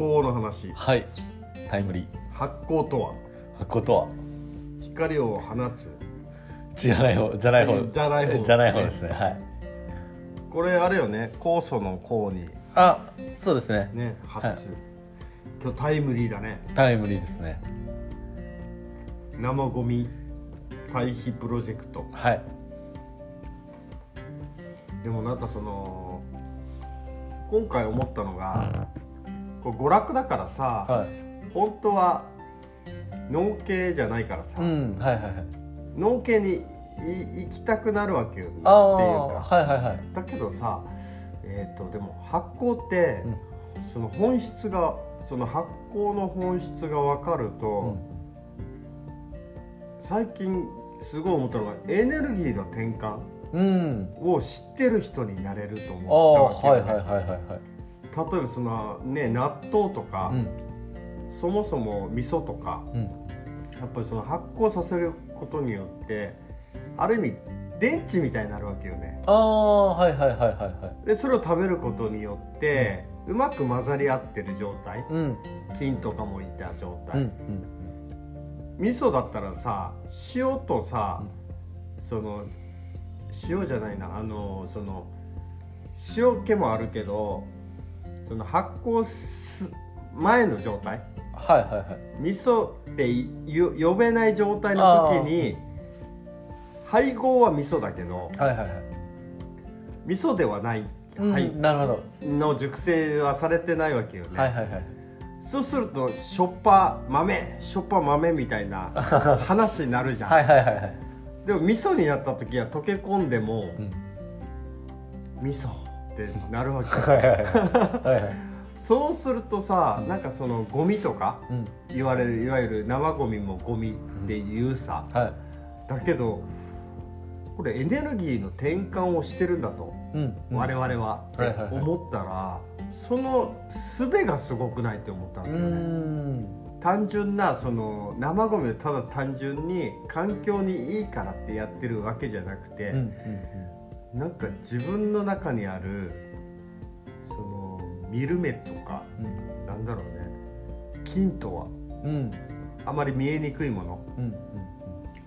光の話。はい。タイムリー。発光とは？発光とは？光を放つ。じゃない方じゃない方。じゃない方。じゃない方ですね。はい。これあれよね。酵素の酵に。あそうですね。ね発、はい。今日タイムリーだね。タイムリーですね。生ゴミ堆肥プロジェクト。はい。でもなんかその今回思ったのがこれ娯楽だからさ、はい。本当は農系じゃないからさ、うんはいはいはい。農系にい行きたくなるわけよっていうか。はいはいはい。だけどさえっ、とでも発酵って、うん。その本質がその発酵の本質が分かると、最近すごい思ったのがエネルギーの転換うん、うん、を知ってる人になれるとあ思ったわけよ、あはいはいはいはいはい例えばそのね納豆とか、うん。そもそも味噌とかうん。やっぱりその発酵させることによってある意味電池みたいになるわけよね。ああはいはいはいはいはい。でそれを食べることによって、うまく混ざり合ってる状態うん。菌とかもいた状うん態、味噌だったらさ塩とさ、その塩じゃないなあのその塩気もあるけどその発酵す前の状態。はいはいはい。味噌ってよ呼べない状態の時に配合は味噌だけどはいはいはい。味噌ではない、うんはい、なるほど。の熟成はされてないわけよね、はいはいはい。そうするとしょっぱ豆しょっぱ豆みたいな 話になるじゃん、はいはいはいはい。でも味噌になった時は溶け込んでもうん。味噌ってなるわけはいはいはい。そうするとさなんかそのゴミとかうん。言われるいわゆる生ゴミもゴミって言うさ、はい。だけどこれエネルギーの転換をしてるんだと、うん。我々はってはいはいはい。思ったら、その術がすごくないって思ったんうですよね。ん。単純なその生ゴミをただ単純に環境にいいからってやってるわけじゃなくて、うんうんなんか自分の中にあるその見る目とかうんなんだろうね。菌とはうん。うん。あまり見えにくいもの。うん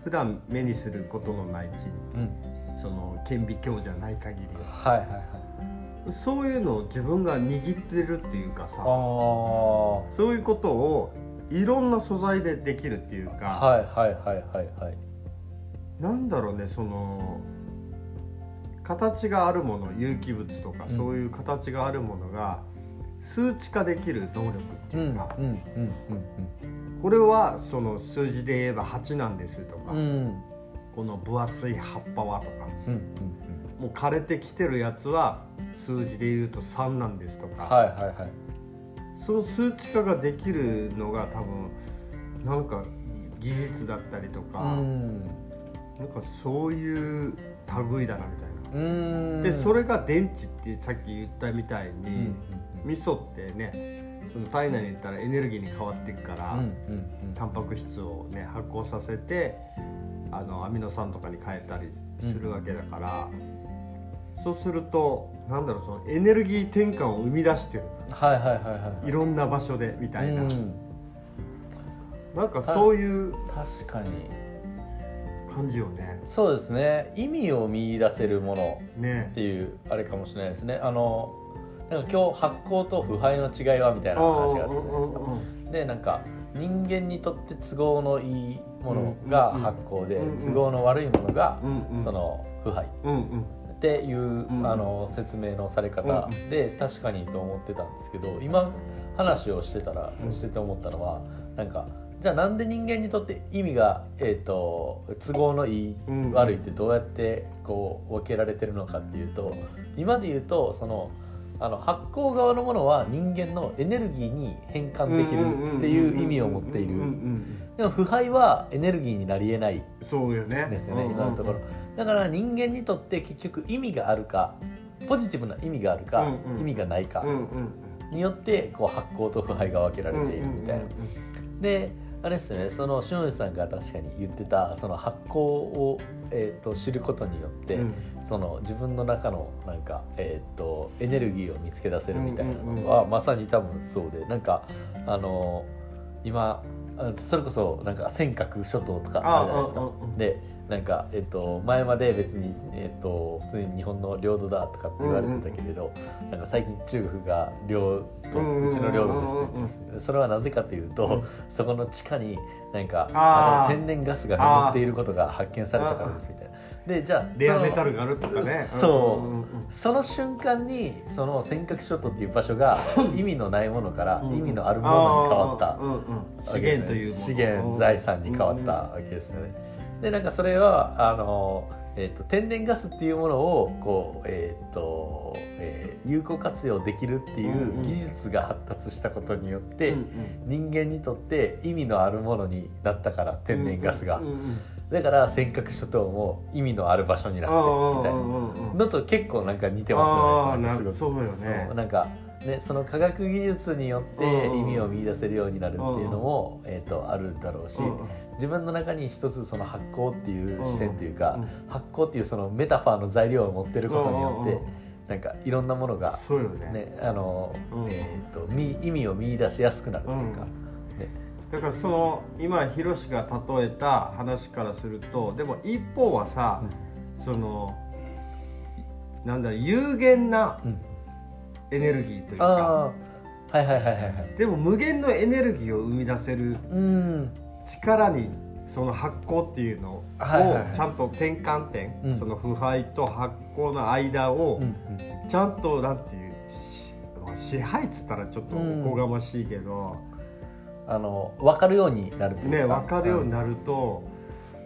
普段目にすることのない菌うん。うんその顕微鏡じゃない限り。はいはいはい。はそういうのを自分が握ってるっていうかさ。そういうことをいろんな素材でできるっていうか、はいはいはいはいはい。なんだろうねその形があるもの有機物とか、うん。そういう形があるものが数値化できる能力ってうんいうか、うんうん。これはその数字で言えば8なんですとか、うん。うんこの分厚い葉っぱはとかうんうんもう枯れてきてるやつは数字で言うと3なんですとか、はいはいはい。その数値化ができるのが多分なんか技術だったりとか、うん。なんかそういう類だなみたいな。うん。でそれが電池ってさっき言ったみたいに、味噌ってねその体内に入れたらエネルギーに変わっていくから、タンパク質をね発酵させてあのアミノ酸とかに変えたりするわけだから、そうするとなんだろうそのエネルギー転換を生み出してる。はいはいはいはいい。ろんな場所でみたいな、うん。なんかそういう確かに感じよね。そうですね。意味を見出せるものね。っていうあれかもしれないですね。あのなんか今日発酵と腐敗の違いはみたいな話があったじゃないですかでなんか人間にとって都合のいいものがうん発酵で都合の悪いものがその腐敗。っていう、んあの説明のされ方で確かにと思ってたんですけど今話をしてたらうんしてて思ったのはなんかじゃあなんで人間にとって意味が、えー、と都合のいいうん悪いってどうやってこう分けられてるのかっていうと今で言うとそのあの発酵側のものは人間のエネルギーに変換できるっていう意味を持っている。うんでも腐敗はエネルギーになりえない。そうよね。ですよねうん今のところ。だから人間にとって結局意味があるかポジティブな意味があるか、うんうん。意味がないかによってこう発酵と腐敗が分けられているみたいな、であれですね。その篠内さんが確かに言ってたその発酵を、えー、と知ることによって、うん。その自分の中のなんか、えー、とエネルギーを見つけ出せるみたいなのは、まさに多分そうでなんかあの今それこそなんか尖閣諸島とかあるじゃないですか。でなんか、えっと、前まで別に、えっと、普通に日本の領土だとかって言われてたけれど、うんうん、なんか最近中国が領土、うんうん、うちの領土ですね、それはなぜかというと、うん、そこの地下になんか天然ガスが眠っていることが発見されたからですみたいな。でじゃあレアメタルがあるとかね。そう、うんうん、その瞬間にその尖閣諸島っていう場所が意味のないものから意味のあるものに変わった、うんうん、資源という資源財産に変わったわけですよね。でなんかそれはあの、えーと、天然ガスっていうものをこう、えーとえー、有効活用できるっていう技術が発達したことによって、うんうん、人間にとって意味のあるものになったから天然ガスが。うんうんうんだから尖閣諸島も意味のある場所になってみたいな。のと結構なんか似てますよね。そうよね。なんかね、その科学技術によって意味を見出せるようになるっていうのも、えー、とあるだろうし、自分の中に一つその発酵っていう視点というか、発酵っていうそのメタファーの材料を持ってることによって、なんかいろんなものが、ね。あのえー、と意味を見出しやすくなるというか。だからその今ヒロシが例えた話からするとでも一方はさ、そのなんだ有限なエネルギーというか、はいはいはいはいはい。でも無限のエネルギーを生み出せる力にその発酵っていうのをちゃんと転換点、うん、その腐敗と発酵の間をちゃんとなんていう支配っつったらちょっとおこがましいけど、うん、あの分かるようになるというか。ね分かるようになると、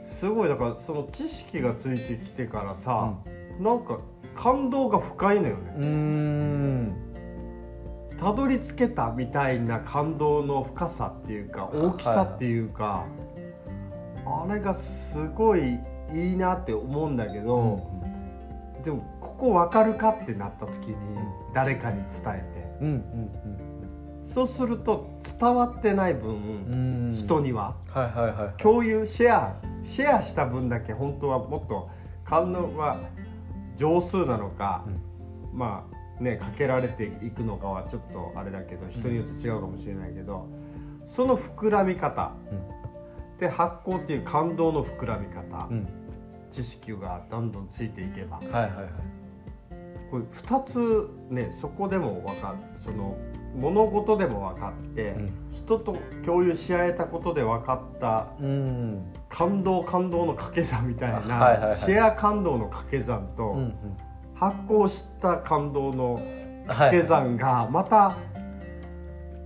すごいだからその知識がついてきてからさ、うん、なんか感動が深いのよね。うん。たどり着けたみたいな感動の深さっていうか大きさっていうか、はい、あれがすごいいいなって思うんだけど、うん、でもここ分かるかってなった時に誰かに伝えて、うんうんうん、そうすると伝わってない分、人には,、はいはいはい、共有シェアシェアした分だけ本当はもっと感動は上数なのか、まあねかけられていくのかはちょっとあれだけど人によって違うかもしれないけど、その膨らみ方、で発酵っていう感動の膨らみ方、知識がどんどんついていけば、はいはいはい、これ2つねそこでも分かるその物事でも分かって、うん、人と共有し合えたことで分かった、うん、感動感動の掛け算みたいな、はいはいはい、シェア感動の掛け算と、うんうん。発行した感動の掛け算がまた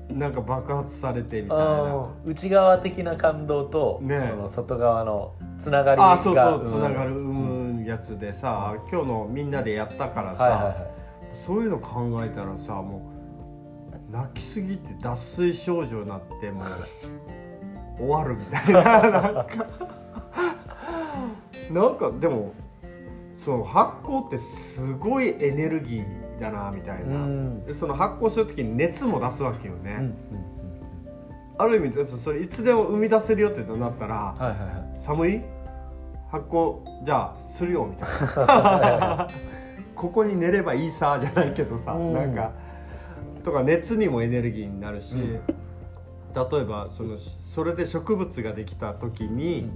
なんか爆発されてみたいな、内側的な感動と、ね、の外側のつながりが。あそうそうつながる生むやつでさ、うん、今日のみんなでやったからさ、はいはいはい、そういうの考えたらさもう泣きすぎて脱水症状になってもう 終わるみたいななんか。なんかでもそう発酵ってすごいエネルギーだなみたいな、うん、でその発酵する時に熱も出すわけよね、うんうん、ある意味それいつでも生み出せるよってなったら、はいはいはい、寒い？発酵じゃあするよみたいな。ここに寝ればいいさじゃないけどさ、うん、なんか。とか熱にもエネルギーになるし、例えばそのそれで植物ができた時に、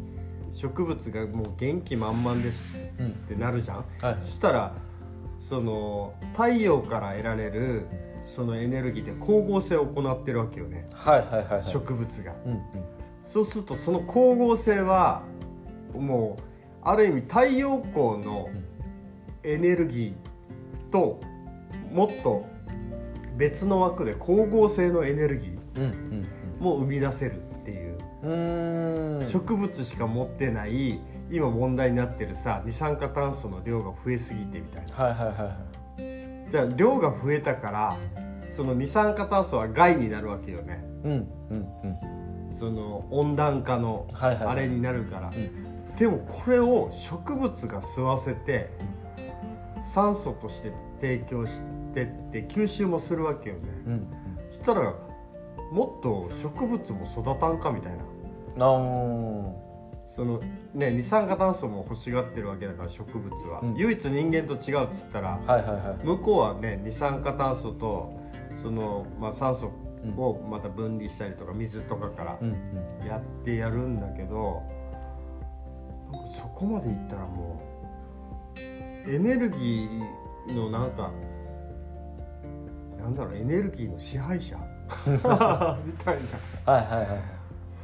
植物がもう元気満々ですってなるじゃん、はい、そしたらその太陽から得られるそのエネルギーで光合成を行ってるわけよね、はいはいはい、はい、植物が、うんうん、そうするとその光合成はもうある意味太陽光のエネルギーともっと別の枠で光合成のエネルギーも生み出せるっていう。植物しか持ってない今問題になってるさ二酸化炭素の量が増えすぎてみたいな、はいはいはい、じゃあ量が増えたからその二酸化炭素は害になるわけよね、うんうんうん、その温暖化のあれになるから、はいはいはい、でもこれを植物が吸わせて酸素として提供してって吸収もするわけよね、うんうん、そしたらもっと植物も育たんかみたいな。そのね二酸化炭素も欲しがってるわけだから植物は、うん。唯一人間と違うっつったらはいはいはい。向こうはね二酸化炭素とその、まあ、酸素をまた分離したりとか水とかからうんうん。やってやるんだけどなんかそこまでいったらもうエネルギーのなんかなんだろうエネルギーの支配者 みたいな。はいはいはい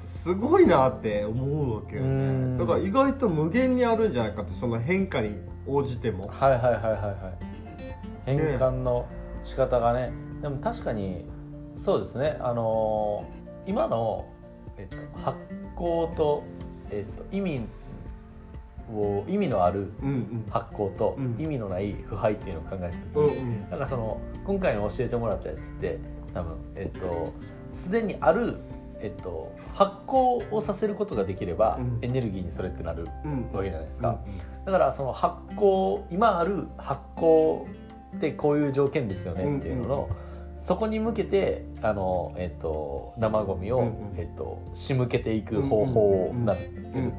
すごいなって思うわけようん。ねだから意外と無限にあるんじゃないかってその変化に応じても。はいはいはいはいはい。変換の仕方がね。でも確かにそうですね。あのー今の、えっと、発酵と、えっと、意味を意味のあるうんうん。発酵とうん。意味のない腐敗っていうのを考えたうん時に、なんかその今回の教えてもらったやつって多分えっとすでにある、えっと、発酵をさせることができれば、うん。エネルギーにそれってなるうん。わけじゃないですか、だからその発酵今ある発酵ってこういう条件ですよねっていうのの、そこに向けてあの、えっと生ゴミを、うんうん。えっと仕向けていく方法なんだ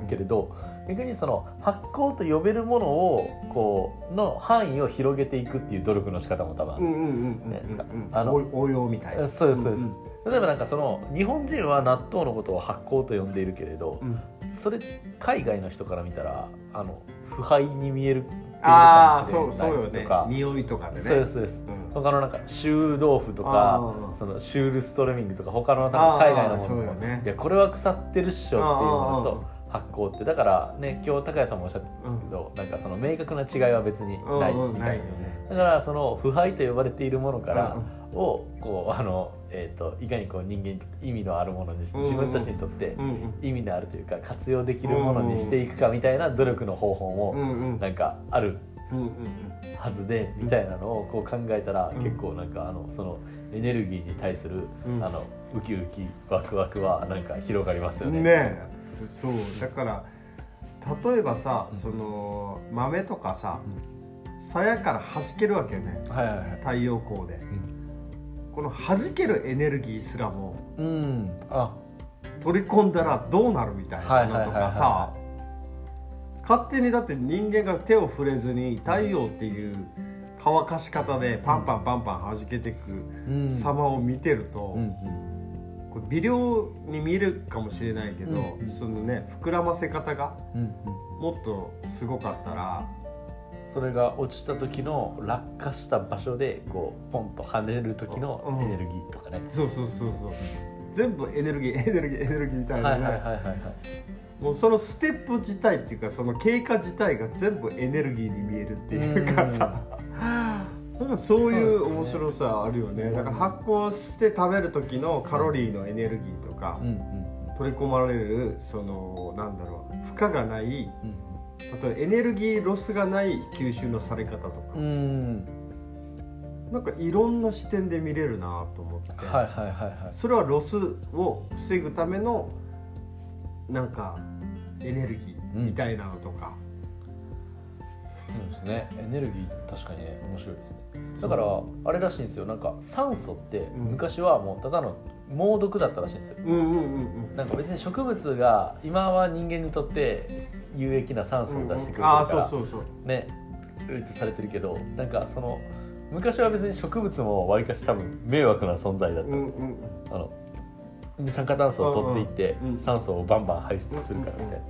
けれど、逆にその発酵と呼べるものをこうの範囲を広げていくっていう努力の仕方も多分ある、うんですか応応用みたいな。そうですそうです、ん例えばなんかその日本人は納豆のことを発酵と呼んでいるけれど、うん。それ海外の人から見たらあの腐敗に見えるっていうああそうそうよね。匂いとかでね。そうですそうです。うん。他のなんか臭豆腐とあかー。そのシュールストレミングとか他のなんか海外のものよね。いやこれは腐ってるっしょっていうものあと発酵ってだからね今日高谷さんもおっしゃってたんですけど、なんかその明確な違いは別にないうんうんみたいなないよね。だからその腐敗と呼ばれているものからうんをこうあの、えー、といかにこう人間意味のあるものにしうんうん。自分たちにとってうんうん。意味のあるというか活用できるものにしていくかみたいな努力の方法うもんうん。なんかあるうんうん。はずでみたいなのをこう考えたらうん。結構なんかあのそのエネルギーに対するうん。あのウキウキワクワクはなんか広がりますよね。ねえそうだから例えばさうん。その豆とかさ鞘から弾けるわけよね。はいはいはい。太陽光で。この弾けるエネルギーすらもうん。あ、取り込んだらどうなるみたいなのとかさ勝手にだって人間が手を触れずに太陽っていう乾かし方でパンパンパンパン弾けていくうん。様を見てると、うんうん。これ微量に見えるかもしれないけど、うんそのね膨らませ方がうんうん。もっとすごかったらそれが落ちた時の落下した場所でこうポンと跳ねる時のうんエネルギーとかね。そうそうそうそう全部エネルギー エネルギーエネルギーみたいはないね、はいはいはいはい。もうそのステップ自体っていうかその経過自体が全部エネルギーに見えるっていうかさ なんかそういう面白さあるよねだから発酵して食べる時のカロリーのエネルギーとかうんうん取り込まれるそのなんだろう負荷がないうんあとエネルギーロスがない吸収のされ方とか、うん。うん。なんかいろんな視点で見れるなと思って、はいはいはいはい。それはロスを防ぐためのなんかエネルギーみたいなのとか、そうですね。エネルギー確かにね面白いですね。だからあれらしいんですよ。なんか酸素ってうん。昔はもうただの猛毒だったらしいんですよ。うんうんうんうん。なんか別に植物が今は人間にとって有益な酸素を出してくれてるからそうそうそうねう。いとされてるけどなんかその昔は別に植物もわりかし多分迷惑な存在だった、うんうんあの二酸化炭素を取っていって、酸素をバンバン排出するからみたい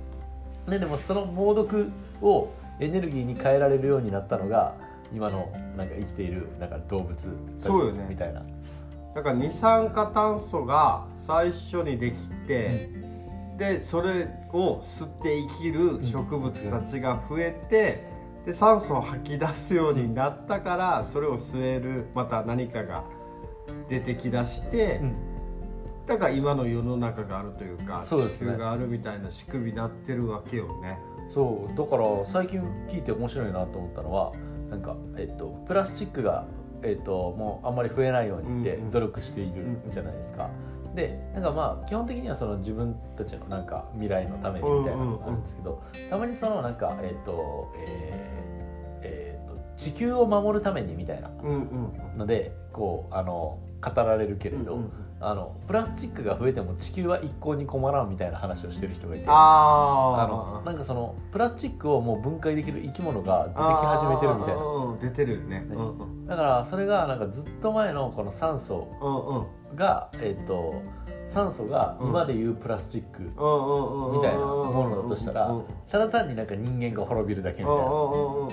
な、ね、でもその猛毒をエネルギーに変えられるようになったのが今のなんか生きているなんか動物たちみたいな。だから二酸化炭素が最初にできて、でそれを吸って生きる植物たちが増えて、で酸素を吐き出すようになったからそれを吸えるまた何かが出てきだして、うんだから今の世の中があるというかそうですね。地球があるみたいな仕組みになってるわけよね。そう。だから最近聞いて面白いなと思ったのはなんか、えっと、プラスチックが、えっと、もうあんまり増えないようにってうんうん努力しているじゃないですか。でなんかまあ基本的にはその自分たちのなんか未来のためにみたいなのがあるんですけど、たまにそのなんかえっとえーえーと地球を守るためにみたいなうんうんのでこうあの語られるけれど、うんうんあのプラスチックが増えても地球は一向に困らんみたいな話をしてる人がいて。ああのあなんかそのプラスチックをもう分解できる生き物が出てき始めてるみたいな。な出てるね。ね。うんうん。だからそれがなんかずっと前のこの酸素うんうんがえっ、と酸素が今でいうプラスチック、うんうんうんみたいなものだとしたらうんうんただ単になんか人間が滅びるだけみたいなうんうんうん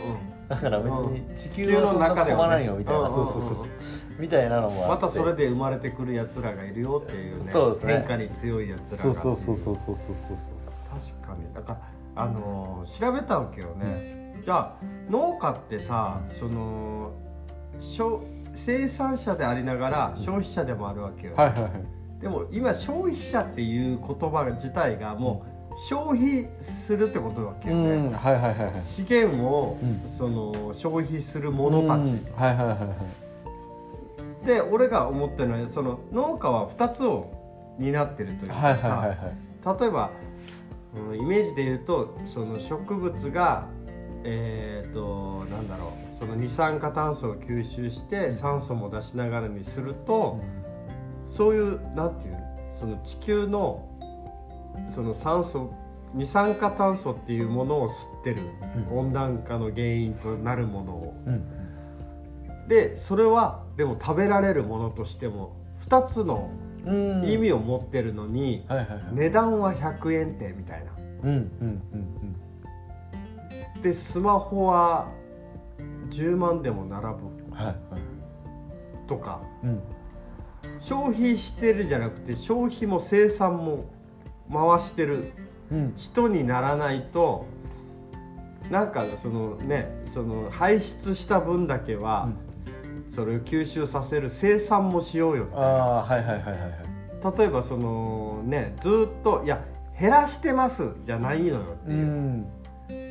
だから別に地地球はそんな中ではね困らんよみたいなうんうんそうそうそうみたいなのもまたそれで生まれてくるやつらがいるよっていうねそうですね。変化に強いやつらが。そうそうそうそうそうそうそう確かに。だからあのー調べたわけよね、じゃあ農家ってさその消生産者でありながら消費者でもあるわけよ、はいはいはい。でも今消費者っていう言葉自体がもう消費するってことわけうよね、ん。はいはいはいはい。資源を、うん。その消費する者たち、うん。はいはいはいはいで俺が思ってるのはその農家は2つを担ってるというかさ、はいはいはいはい。例えば、うん、イメージで言うとその植物がえっ、となんだろうその二酸化炭素を吸収して酸素も出しながらにすると、そういうなんていうその地球のその酸素二酸化炭素っていうものを吸ってる、うん。温暖化の原因となるものを。うん。でそれはでも食べられるものとしても2つのうん。意味を持ってるのに、はいはいはい。値段は100円ってみたいな。うんうんうんでスマホは10万でも並ぶ。うんはいはい。とか。うん。消費してるじゃなくて消費も生産も回してるうん。人にならないとなんかそのねその排出した分だけは、それを吸収させる生産もしようよみたいなああはいはいはいはいはい。例えばそのねずっといや減らしてますじゃないのよってういう、ん。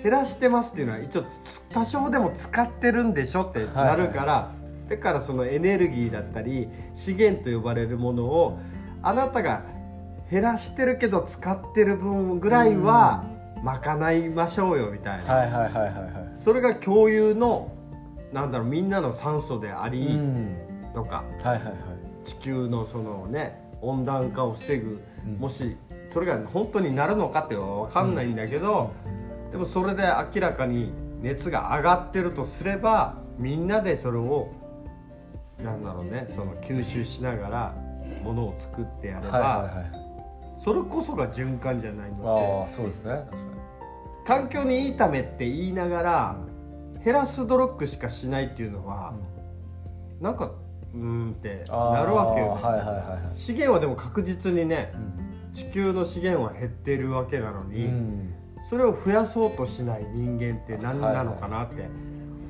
減らしてますっていうのは一応つ多少でも使ってるんでしょってなるから、だからそのエネルギーだったり資源と呼ばれるものをあなたが減らしてるけど使ってる分ぐらいは賄いましょうよみたいな、はいはいはいはいはい。それが共有のなんだろうみんなの酸素であうりん。とか、はいはいはい。地球のそのね温暖化を防ぐうん。もしそれが本当になるのかって分かんないんだけど、でもそれで明らかに熱が上がってるとすればみんなでそれをなんだろうねその吸収しながらものを作ってやれば、はいはいはい。それこそが循環じゃないのああそうですね確かに。って環境にいいためって言いながら減らす努力しかしないっていうのは、なんかうーんってなるわけよね、はいはいはいはい。資源はでも確実にねうん。地球の資源は減ってるわけなのに、うん。それを増やそうとしない人間って何なのかなって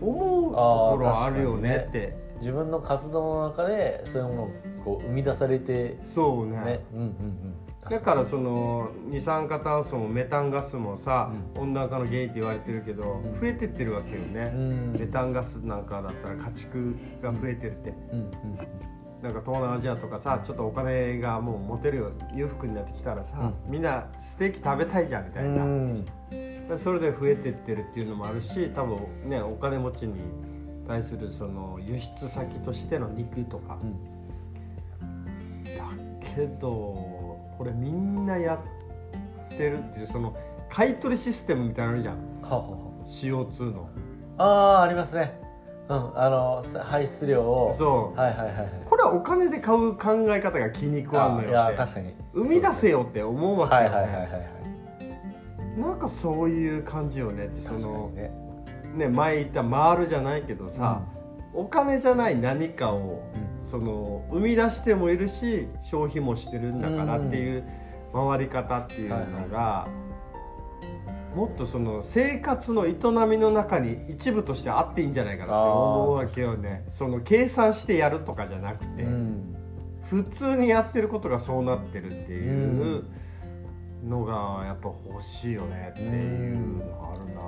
思うところはあるよねって、自分の活動の中でそういうものをこう生み出されてそうね。ね。うんうんうんだからその二酸化炭素もメタンガスもさ、温暖化の原因って言われてるけど、ん。増えてってるわけよね、うん。メタンガスなんかだったら家畜が増えてるって、うん。うん。なんか東南アジアとかさちょっとお金がもう持てるよ裕福になってきたらさ、みんなステーキ食べたいじゃんみたいな、うん。それで増えてってるっていうのもあるし多分ねお金持ちに対するその輸出先としての肉とか、だけどこれみんなやってるっていうその買い取りシステムみたいなのあるじゃん。はあは CO2 の。ああありますね。うんあの排出量を。そう。はいはいはいはい。これはお金で買う考え方が気に食わんのよって。や確かに。生み出せよって思うわけよ、ね。はいはいはいはいはい。なんかそういう感じよねってそのにね。ね前言った回るじゃないけどさ、お金じゃない何かをその生み出してもいるし消費もしてるんだからっていう回り方っていうのが、もっとその生活の営みの中に一部としてあっていいんじゃないかなって思うわけよね。その計算してやるとかじゃなくて、うん。普通にやってることがそうなってるっていうのがやっぱ欲しいよねっていうのがあるな。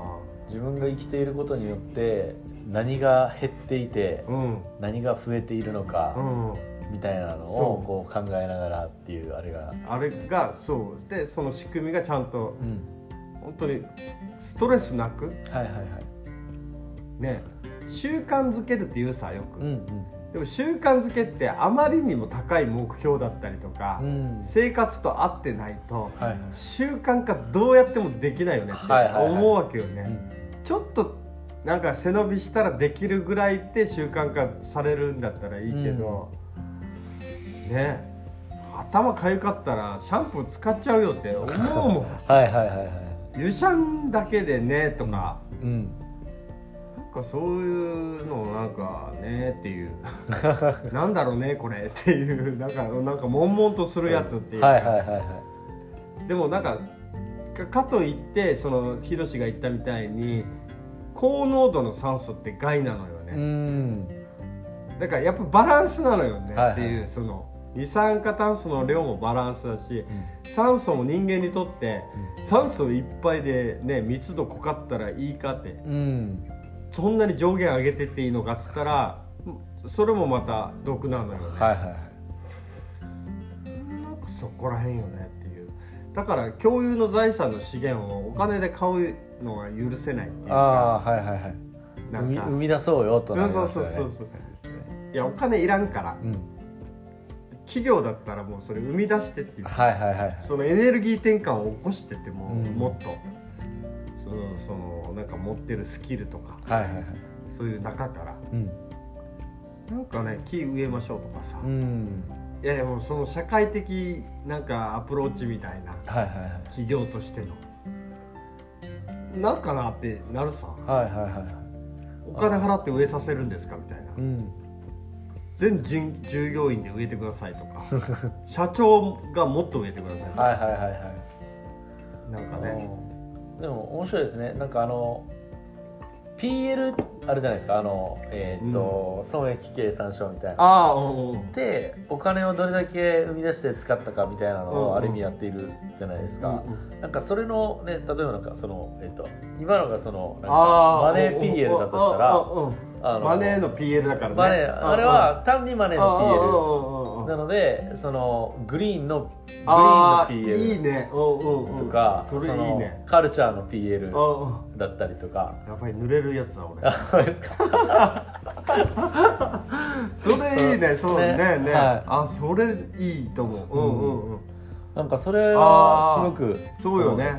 自分が生きていることによって何が減っていてうん。何が増えているのかうん。みたいなのをこう考えながらっていうあれが。あれがそう。でその仕組みがちゃんとうん。本当にストレスなくはいはいはい。ね習慣づけるって言うさよく、うんでも習慣づけってあまりにも高い目標だったりとか、うんうん。生活と合ってないとはいはい。習慣化どうやってもできないよねってはいはいはい。思うわけよね、うん。ちょっとなんか背伸びしたらできるぐらいって習慣化されるんだったらいいけど、ね。頭かゆかったらシャンプー使っちゃうよって思うもん。はいはいはいはい。湯シャンだけでねとか、うん。なんかそういうのなんかねっていう。なんだろうねこれっていう。なんかなんか悶々とするやつっていう。か、はいはいはいはい。でもなんかかかといってそのヒロシが言ったみたいに高濃度の酸素って害なのようね、ん。だからやっぱバランスなのよね、はいはい。っていうその二酸化炭素の量もバランスだしうん。酸素も人間にとって酸素いっぱいでね密度濃かったらいいかってうん。そんなに上限上げてっていいのかっつったらそれもまた毒なのよね、はいはいはい。なんかそこらへんよねっていう。だから共有の財産の資源をお金で買うのが許せないっていうか。ああはいはいはい。なんか。生み出そうよとなりそうますよね。そうそうそういやお金いらんから。うん。企業だったらもうそれ生み出してっていう。はいはいはいそのエネルギー転換を起こしてっても、うん。もっと。そのそのなんか持ってるスキルとか。はいはいはい。そういう中から。うん。なんかね木植えましょうとかさ、うん。いやいやもうその社会的なんかアプローチみたいな。はいはいはい。企業としてのなんかなってなるさ。はいはいはい。お金払って植えさせるんですかみたいな。うん。全従従業員で植えてくださいとか。社長がもっと植えてくださいとか、はいはいはいはい。なんかね。でも面白いですね。なんかあの PL あるじゃないですか。あのえっ、と、損益計算書みたいな。ああうんうんでお金をどれだけ生み出して使ったかみたいなのうんうん。をある意味やっているじゃないですか、うんなんかそれのね例えばなんかそのえっ、と今のがそのマネー PL だとしたらあのマネーの PL だからね。マネーあれは単にマネーの PL なののでそのグリーンのグリーンのああ PL いいね。うんうんうん。とか、それいいのねカルチャーの PL だったりとか。やばい濡れるやつだ俺。あそれいいね。そう。ね。ね。ね。はい。あそれいいと思う。うんうんうん。なんかそれはすごくそうよね。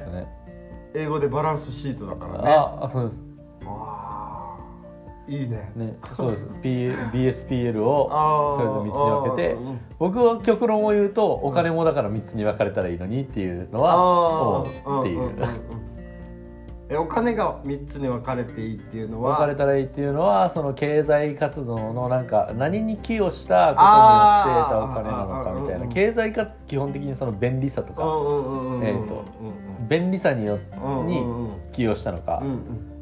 英語でバランスシートだからね。ああそうです。あーいいね。ねそうです。BSPL をあそれぞれ3つに分けてうん。僕は極論を言うとお金もだから3つに分かれたらいいのにっていうのはあ思うっていう。お金が3つに分かれていいっていうのは？分かれたらいいっていうのはその経済活動のなんか何に寄与したことによって得たお金なのかみたいな。経済が基本的にその便利さとかえーと便利さにようんに寄与したのか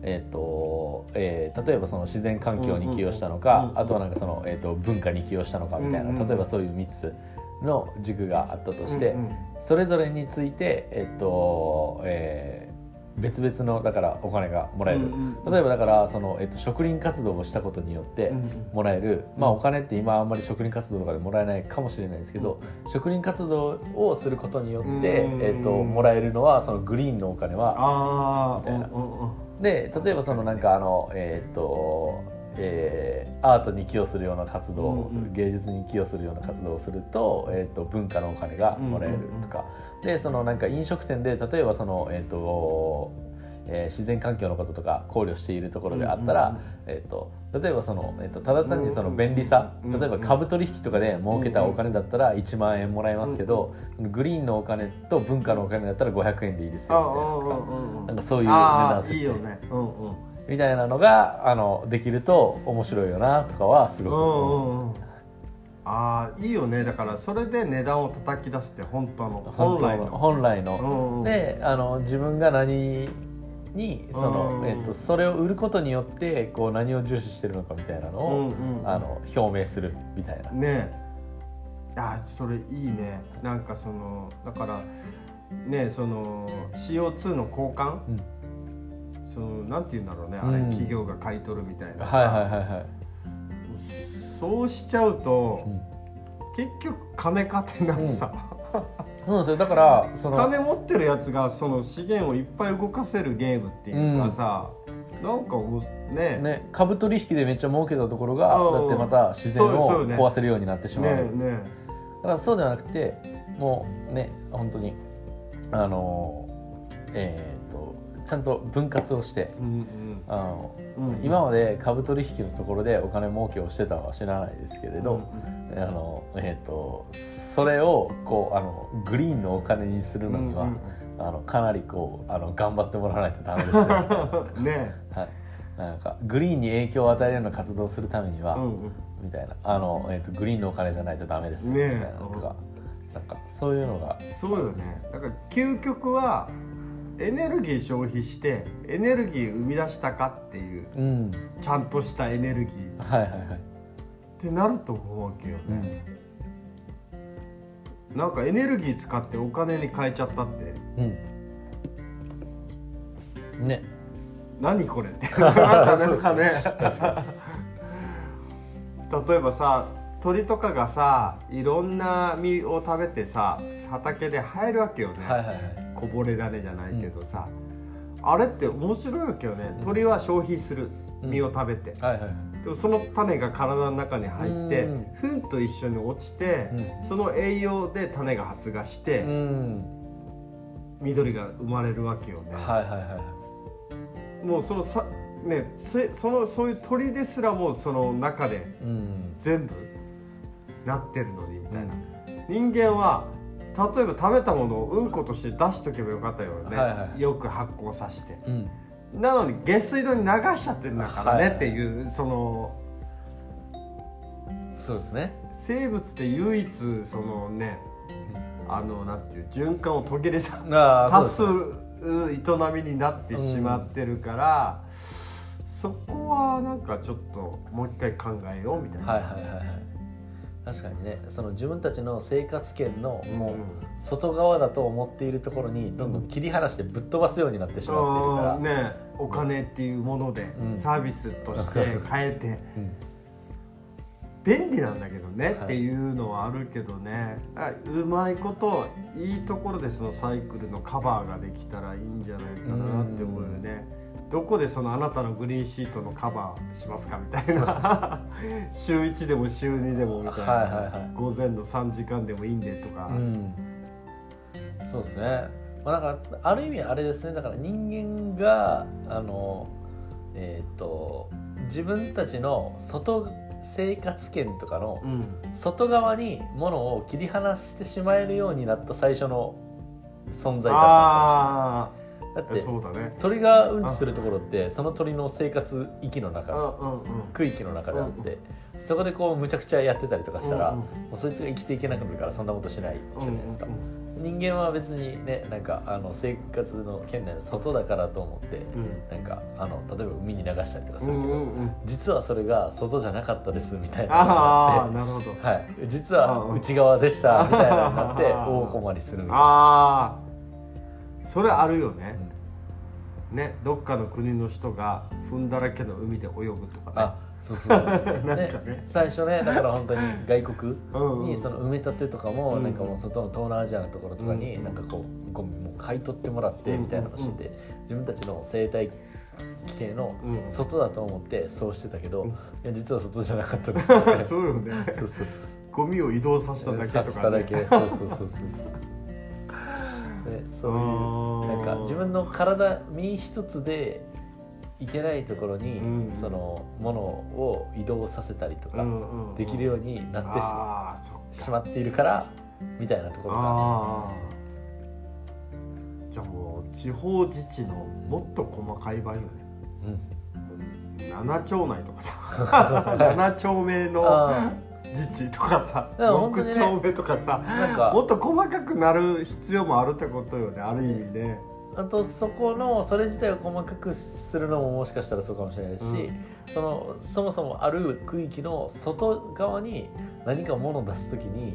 えーとえー例えばその自然環境に寄与したのか、あとはなんかその、えー、と文化に寄与したのかみたいな、例えばそういう3つの軸があったとして、それぞれについて、えーとえー別々のだからお金がもらえる、うんうん例えばだからその、えー、と植林活動をしたことによってうんうん。もらえる、まあ、お金って今あんまり植林活動とかでもらえないかもしれないですけど、植林活動をすることによって、うんえー、ともらえるのはそのグリーンのお金はみたいな。うんうんうん。で例えばそのなんかあのえーっとえーアートに寄与するような活動をする、うんうん。芸術に寄与するような活動をすると,、えーっと文化のお金がもらえるとか、でそのなんか飲食店で例えばその、えーっとえー自然環境のこととか考慮しているところであったら、えーっと例えばその、えーっとただ単にその便利さ、うんうん。例えば株取引とかで儲けたお金だったら1万円もらえますけど、グリーンのお金と文化のお金だったら500円でいいですよみたいな。そういう値段設定いいよね。うんうん。みたいなのがあのできると面白いよなとかはすごくう。ん思うんうんああいいよね。だからそれで値段を叩き出すって本当のう本来の。本来の、であの自分が何にその、うんえっと、それを売ることによってこう何を重視してるのかみたいなのを、うんうんあの表明するみたいな。ね。あそれいいね。なんかそのだからねその CO2 の交換、うん。そのなんて言うんだろうねあれ、うん。企業が買い取るみたいなさ。はいはいはいはい。そうしちゃうと、うん。結局金かってなるさ、そうなんですよ。だからその金持ってるやつがその資源をいっぱい動かせるゲームっていうかさ、なんかもうね。ね株取引でめっちゃ儲けたところがうんだってまた自然をそうそうね。壊せるようになってしまう。ねねだからそうではなくてもうね本当にあのえっ、とちゃんと分割をしてうんあのうんうん。今まで株取引のところでお金儲けをしてたのは知らないですけれど、うんあのえっ、とそれをこうあのグリーンのお金にするのには、うんあのかなりこうあの頑張ってもらわないとダメですよ、はうんねい、なんかグリーンに影響を与えるような活動をするためには、うんうん。みたいな。あの、えー、とグリーンのお金じゃないとダメですよ、ねえみたいなのとか、なんかそういうのが。そうよね。だから究極はエネルギー消費してエネルギー生み出したかっていううん。ちゃんとしたエネルギー。はいはいはい、ってなると思うわけよね、なんかエネルギー使ってお金に変えちゃったって。うん。ね。何これって。なんかね例えばさ鳥とかがさいろんな実を食べてさ畑で生えるわけよね、はいはいはいこぼれ種じゃないけどさ、あれって面白いわけよね。鳥は消費する。うん。実を食べて、はいはいはい。でもその種が体の中に入ってうん。糞と一緒に落ちて、うその栄養で種が発芽して、うん。緑が生まれるわけよね、はいはいはいはい。もうそのさねせそのそういう鳥ですらもその中でうん。全部なってるのにみたいな、人間は例えば食べたものをうんことして出しとけばよかったよね、はいはい。よく発酵させて。うん。なのに下水道に流しちゃってるんだからはいはいねっていう、そのそうですね。生物で唯一そのねあのなんていう循環を途切れさ足す営みになってしまってるから、そこはなんかちょっともう一回考えようみたいな。はいはいはいはい確かにねその自分たちの生活圏のもう外側だと思っているところにどんどん切り離してぶっ飛ばすようになってしまっているから、ねお金っていうものでうん。サービスとして変えてうん。便利なんだけどね、はい。っていうのはあるけどね。あうまいこといいところでそのサイクルのカバーができたらいいんじゃないかなって思うよね。どこでそのあなたのグリーンシートのカバーしますかみたいな。週1でも週2でもみたいな、はいはいはい。午前の3時間でもいいんでとか、うん、そうですね、まあ、だからある意味あれですね。だから人間があのえっ、と自分たちの外生活圏とかのうん。外側にものを切り離してしまえるようになった最初の存在だったのかあもしれないだってそうだね。鳥がうんちするところってその鳥の生活域のうん中うんうん。区域の中であってそこでこうむちゃくちゃやってたりとかしたら、うんうん。もうそいつが生きていけなくなるからそんなことしないじゃないですか、人間は別にねなんかあの生活の圏内の外だからと思ってうん。なんかあの例えば海に流したりとかすうんるけど、うんうん実はそれが外じゃなかったですみたいなあってああなるほど。はい、実は内側でしたみたいなのになって大困りするみたいな、ああそれあるよね。うん。ねどっかの国の人が糞だらけの海で泳ぐとかあそうそうそう。そ うなんかね。ね最初ねだから本当に外国うんうん。にその埋め立てとかもうんなんかもう外の東南アジアのところとかにうんなんかこうゴミも買い取ってもらってみたいなのをしてて自分たちの生態系のうん。外だと思ってそうしてたけどうん。いや実は外じゃなかったですみたいなそうよね。ゴミを移動させただけとかね。ただけ。そうそうそうそうでそういうなんか自分の体身一つでいけないところに、うんそのものを移動させたりとかできるようになってし,、まっているからみたいなところが。じゃあもう地方自治のもっと細かい版よね。うん。7町内とかさ。7丁目のあ自治とかさだから本当にね。6丁目とかさなんか。もっと細かくなる必要もあるってことよねある意味ね。あとそこのそれ自体を細かくするのももしかしたらそうかもしれないし、うん。そのそもそもある区域の外側に何か物を出す時に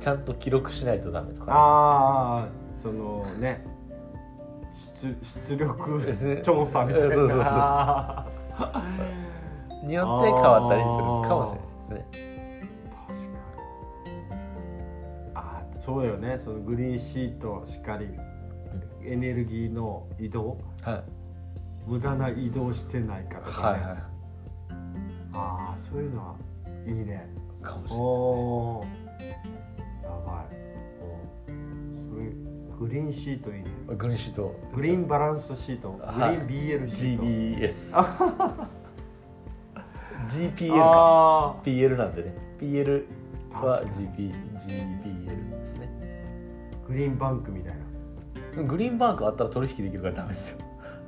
ちゃんと記録しないとダメとか、ああそのね出出力調査みたいそうそうそうな によって変わったりするかもしれないですね。そうよね。そのグリーンシートしっかりエネルギーの移動？はい。無駄な移動してないかとか、ね。はいはい。ああそういうのはいいね。かもしれないですね。やばい。それグリーンシートいいね。グリーンシート。グリーンバランスシート。グリはい。ーン BL シート GBS GPL か。あ PL なんでね。PL は GP あグリーンバンクみたいな。グリーンバンクあったら取引できるからダメですよ。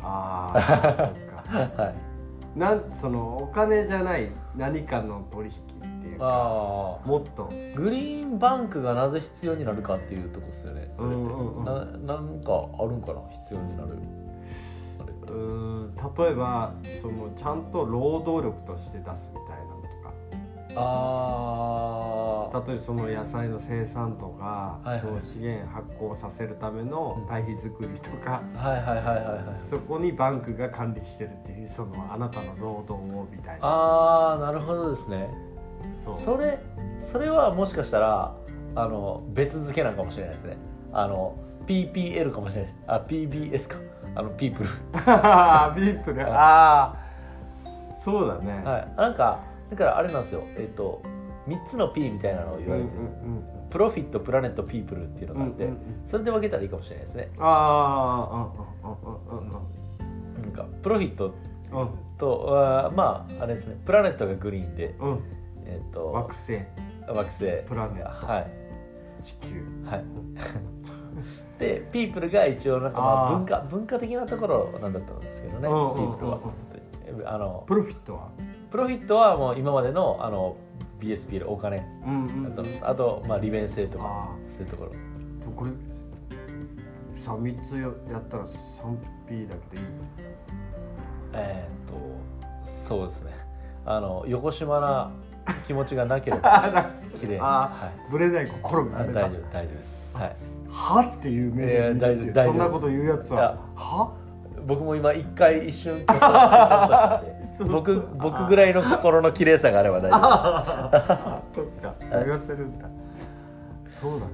ああそっか。はい。なんそのお金じゃない何かの取引っていうかああもっと。グリーンバンクがなぜ必要になるかっていうとこですよね。それって、うんうんうんななんかあるんかな？必要になる。うーん例えばそのちゃんと労働力として出すみたいああ例えばその野菜の生産とか、はいはい。消資源発酵させるためのうん堆肥作りとか、はいはいはいはいはい。そこにバンクが管理してるっていうそのあなたの労働をみたいな。ああなるほどですね。そう。それそれはもしかしたらあの別付けなんかもしれないですね。あの PPL かもしれないです。あ PBS か。あのピープル。ビープル。ああそうだね、はい。なんかだからあれなんですよ。えっ、と3つの P みたいなのを言われてる、プロフィットプラネットピープルっていうのがあって、うんうんうん。それで分けたらいいかもしれないですね。ああうんうんうんうんなんかプロフィットうんとあーまああれですね。プラネットがグリーンで、うん。うんえっと惑星。惑星。プラネットはい。地球。はい。でピープルが一応なんかまあ文化文化的なところなんだったんですけどね、うんうんうんうん。ピープルはあのプロフィットは？プロフィットはもう今までのあの BSPL お金。うんうんあとあと、まあ、利便性とかあそういうところ。あこれさ三つやったら 3P だけでいいえーっとそうですね。あの横島な気持ちがなければ あ綺麗はい。ぶれない心が大丈夫大丈夫です。はい。はっていう目で見てそんなこと言うやつはは？僕も今一回一瞬 僕僕ぐらいの心の綺麗さがあれば大丈夫。あ そっか。言わせるんだ。そうだね。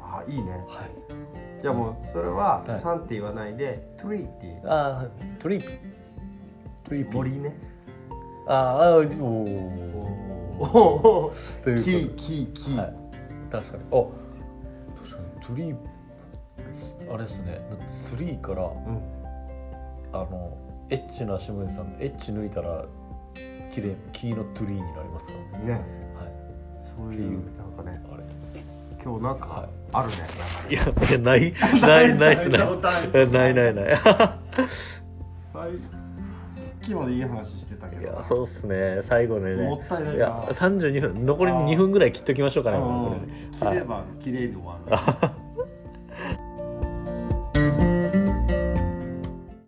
あいいね。はい。じゃあもうそれははい。3って言わないでトリーっていう。あートリーピートリーピー森ね。あーあーおおおおということキーキーキー、はい、確かに。あ確かに。トリーあれですね。スリーからうん。あのエッチな下地さんエッチ抜いたら綺麗キーのトゥリーになりますからね。ね。はい。そういうなんかね。あれ。今日なんかはい。あるね、いやいや ない？ないないっすないない。ない ないきまでいい話してたけど。いやそうっすね。最後でね。もったいないな。いや32分残り2分ぐらい切っときましょうかね。切れば綺麗に終わ。る